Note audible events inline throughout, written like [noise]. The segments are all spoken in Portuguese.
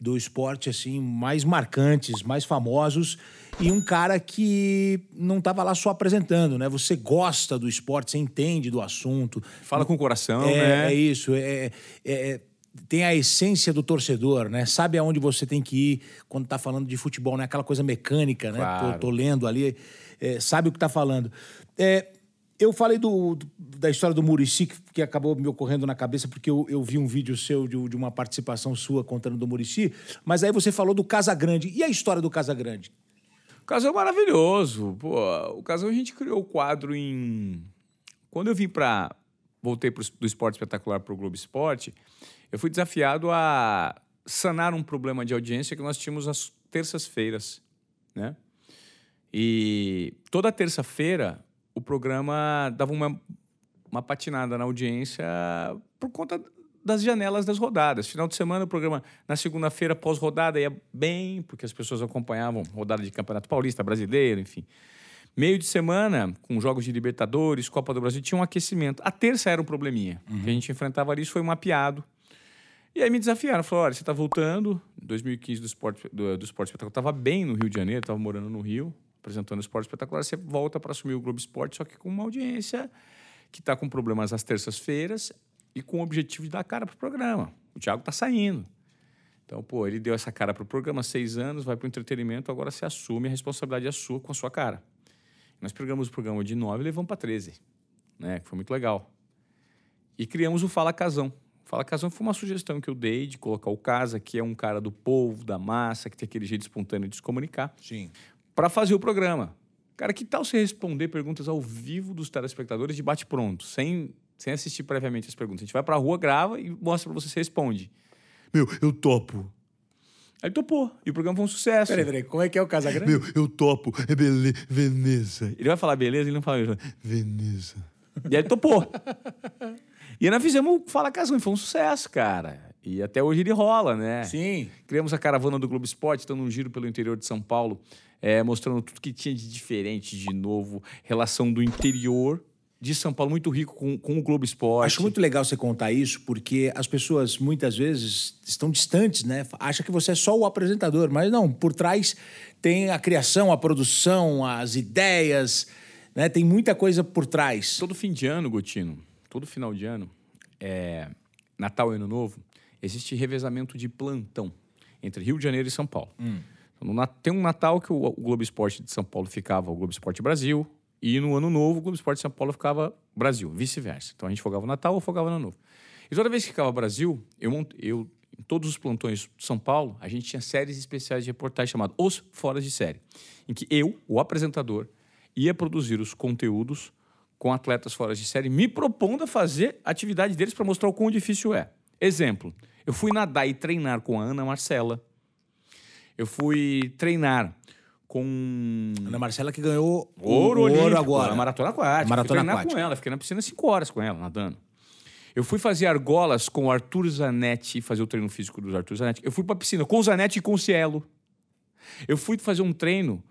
do esporte assim mais marcantes, mais famosos e um cara que não estava lá só apresentando, né? Você gosta do esporte, você entende do assunto. Fala com o coração, é, né? é isso. É, é- é- tem a essência do torcedor, né? Sabe aonde você tem que ir quando tá falando de futebol, não é aquela coisa mecânica, né? Claro. Tô, tô lendo ali, é, sabe o que tá falando. É, eu falei do, da história do Murici, que, acabou me ocorrendo na cabeça, porque eu, eu vi um vídeo seu de, de uma participação sua contando do Murici, mas aí você falou do Casagrande. E a história do Casagrande? O Casão é maravilhoso. Pô, o Casão a gente criou o quadro em. Quando eu vim para. Voltei pro, do esporte espetacular para o Globo Esporte, eu fui desafiado a sanar um problema de audiência que nós tínhamos às terças-feiras, né? E toda terça-feira o programa dava uma, uma patinada na audiência por conta das janelas das rodadas. Final de semana, o programa, na segunda-feira, pós-rodada, ia bem, porque as pessoas acompanhavam rodada de Campeonato Paulista, Brasileiro, enfim. Meio de semana, com jogos de Libertadores, Copa do Brasil, tinha um aquecimento. A terça era um probleminha. que a gente enfrentava ali, isso foi mapeado. E aí me desafiaram, falaram, olha, você está voltando, em 2015 do esporte, do, do esporte espetacular, estava bem no Rio de Janeiro, estava morando no Rio, apresentando esporte espetacular, você volta para assumir o Globo Esporte, só que com uma audiência que está com problemas às terças-feiras e com o objetivo de dar cara para o programa. O Thiago está saindo. Então, pô, ele deu essa cara para o programa seis anos, vai para o entretenimento, agora você assume a responsabilidade é sua com a sua cara. Nós pegamos o programa de nove e levamos para 13, né? que foi muito legal. E criamos o Fala Casão. O Fala Casão foi uma sugestão que eu dei de colocar o Casa, que é um cara do povo, da massa, que tem aquele jeito espontâneo de se comunicar, Sim. Para fazer o programa. Cara, que tal você responder perguntas ao vivo dos telespectadores de bate-pronto, sem, sem assistir previamente as perguntas? A gente vai pra rua, grava e mostra pra você, você responde. Meu, eu topo. Aí ele topou. E o programa foi um sucesso. Peraí, peraí, como é que é o Casagrande? Meu, eu topo. É bele... Veneza. Ele vai falar beleza, ele não fala beleza. Veneza. E aí ele topou. [laughs] e aí nós fizemos o Fala Casão, e foi um sucesso, cara. E até hoje ele rola, né? Sim. Criamos a caravana do Globo Esporte, dando um giro pelo interior de São Paulo, é, mostrando tudo que tinha de diferente, de novo, relação do interior de São Paulo, muito rico com, com o Globo Esporte. Acho muito legal você contar isso, porque as pessoas muitas vezes estão distantes, né? Acha que você é só o apresentador, mas não, por trás tem a criação, a produção, as ideias, né? Tem muita coisa por trás. Todo fim de ano, Gotino, todo final de ano, é, Natal e Ano Novo, existe revezamento de plantão entre Rio de Janeiro e São Paulo. Então, no tem um Natal que o, Globo Esporte de São Paulo ficava o Globo Esporte Brasil, e no Ano Novo o Globo Esporte de São Paulo ficava Brasil, vice-versa. Então a gente folgava o Natal ou folgava o Ano Novo. E toda vez que ficava Brasil, eu, eu em todos os plantões de São Paulo, a gente tinha séries especiais de reportagem chamadas Os Foras de Série, em que eu, o apresentador, ia produzir os conteúdos com atletas fora de série, me propondo a fazer a atividade deles para mostrar o quão difícil é. Exemplo, eu fui nadar e treinar com a Ana Marcela. Eu fui treinar com Ana Marcela que ganhou ouro, ouro olímpico, agora. na maratona aquática. Maratona fui treinar aquática. com ela, fiquei na piscina cinco horas com ela, nadando. Eu fui fazer argolas com o Arthur Zanetti, fazer o treino físico do Arthur Zanetti. Eu fui pra piscina com o Zanetti e com o Cielo. Eu fui fazer um treino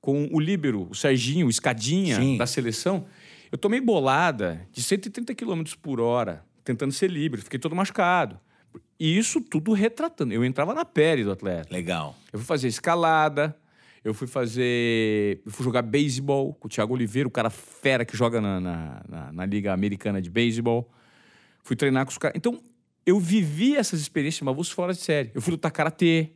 com o líbero, o Serginho, o Escadinha Sim. da seleção. Eu tomei bolada de 130 km por hora, tentando ser líbero. Fiquei todo machucado. E isso tudo retratando. Eu entrava na pele do atleta. Legal. Eu fui fazer escalada, eu fui fazer. Eu fui jogar beisebol com o Thiago Oliveira, o cara fera que joga na, na, na- na Liga Americana de Beisebol. Fui treinar com os caras. Então, eu vivi essas experiências, mas fora de série. Eu fui lutar karatê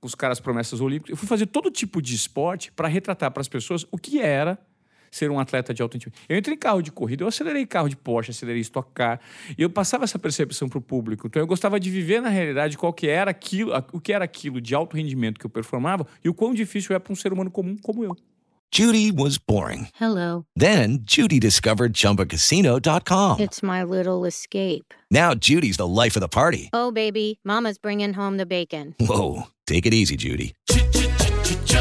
com os caras promessas olímpicas. Eu fui fazer todo tipo de esporte para retratar para as pessoas o que era ser um atleta de alto rendimento. Eu entrei em carro de corrida, eu acelerei carro de Porsche, acelerei Stock Car, e eu passava essa percepção para o público. Então eu gostava de viver na realidade qual que era aquilo, o que era aquilo de alto rendimento que eu performava e o quão difícil é para um ser humano comum como eu. Judy was boring. Hello. Then Judy discovered ChumbaCasino.com. It's my little escape. Now Judy's the life of the party. Oh, baby, Mama's bringing home the bacon. Whoa, take it easy, Judy.